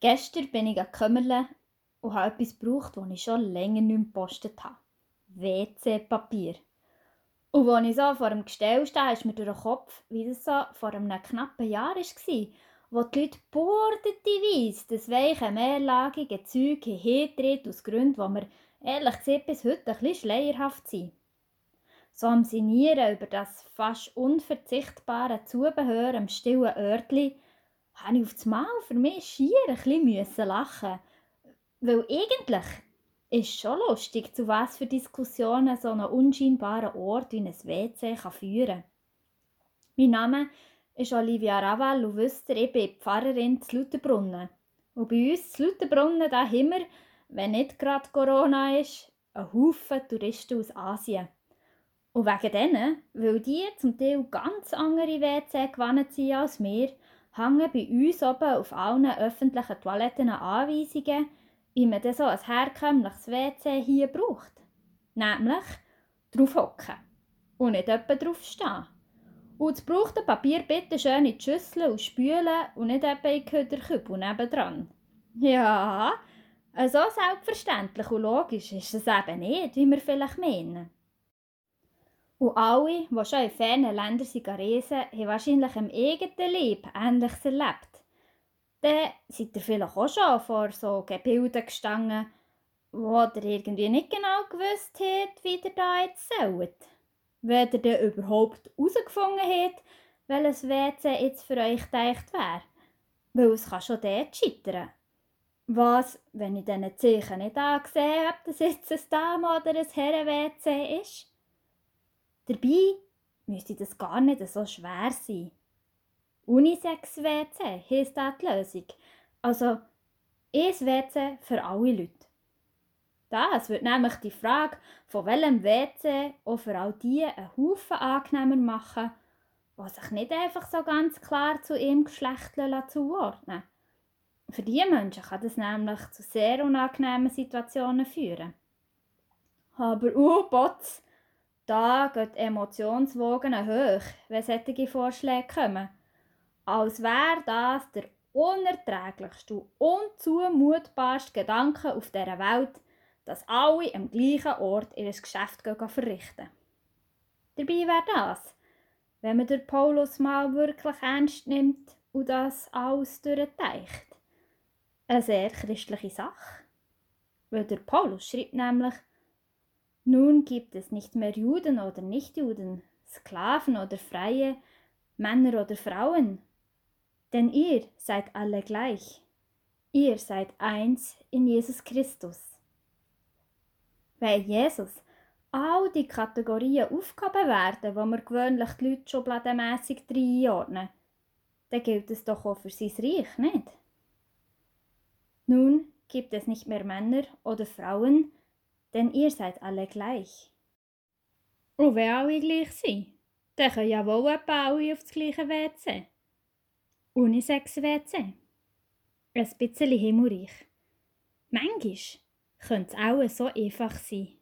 Gestern bin ich an und habe etwas gebraucht, das ich schon länger nicht gepostet habe. WC-Papier. Und als ich so vor dem Gestell stehe, ist mir durch den Kopf, wie das so vor einem knappen Jahr war, wo die Leute bordeteweise das weiche, mehrlagige Zeug hintreten aus Gründen, die mir ehrlich gesagt bis heute ein bisschen schleierhaft sind. So am Sinieren über das fast unverzichtbare Zubehör am stillen Örtli habe ich auf das Mal für mich schier ein bisschen lachen Weil eigentlich ist schon lustig, zu was für Diskussionen so ein unscheinbarer Ort wie ein WC kann führen Mein Name ist Olivia Raval und wisst ihr, ich bin Pfarrerin zu Lutherbrunnen. Und bei uns zu Lutherbrunnen da haben wir, wenn nicht gerade Corona ist, einen Haufen Touristen aus Asien. Und wegen denen, weil die zum Teil ganz andere WC gewohnt sind als wir, hängen bei uns oben auf allen öffentlichen Toiletten Anweisungen, wie man so ein herkömmliches WC hier braucht. Nämlich drauf hocken und nicht etwa drauf stehen. Und das gebrauchte Papier bitte schön in die Schüssel und spülen und nicht etwa in den Köderkübel nebendran. Ja, so selbstverständlich und logisch ist es eben nicht, wie wir vielleicht meinen. Und alle, die schon in fernen Ländern sind reisen, haben wahrscheinlich im eigenen Leben Ähnliches erlebt. Dann seid ihr vielleicht auch schon vor so Gebilden gestanden, wo ihr irgendwie nicht genau gewusst habt, wie ihr da jetzt sollt. Wenn ihr dann überhaupt herausgefunden habt, welches WC jetzt für euch gedacht wäre. Weil es kann schon dort scheitern. Was, wenn ich diesen Zeichen nicht angesehen habe, dass jetzt ein Dame- oder ein Herren-WC ist? Dabei müsste das gar nicht so schwer sein. Unisex-WC heisst auch die Lösung. Also ein WC für alle Leute. Das wird nämlich die Frage, von welchem WC auch für all die einen Haufen angenehmer machen, die sich nicht einfach so ganz klar zu ihrem Geschlecht zuordnen Für diese Menschen kann das nämlich zu sehr unangenehmen Situationen führen. Aber oh, Bots, da gehen die Emotionswogen hoch, wenn solche Vorschläge kommen. Als wäre das der unerträglichste und unzumutbarste Gedanke auf dieser Welt, dass alle am gleichen Ort ihr Geschäft verrichten. Dabei wäre das, wenn man den Paulus mal wirklich ernst nimmt und das alles durchdeicht, eine sehr christliche Sache. Weil der Paulus schreibt nämlich, nun gibt es nicht mehr Juden oder Nichtjuden, Sklaven oder Freie, Männer oder Frauen, denn ihr seid alle gleich. Ihr seid eins in Jesus Christus. Weil Jesus all die Kategorien aufgehoben werden, wo wir gewöhnlich die Leute schubladenmässig einordnen, dann gilt es doch auch für sein Reich, nicht? Nun gibt es nicht mehr Männer oder Frauen, denn ihr seid alle gleich. Und wenn alle gleich sind, dann können ja wohl etwa alle auf das gleiche WC. Unisex-WC. Ein bisschen himmelreich. Manchmal könnte es auch so einfach sein.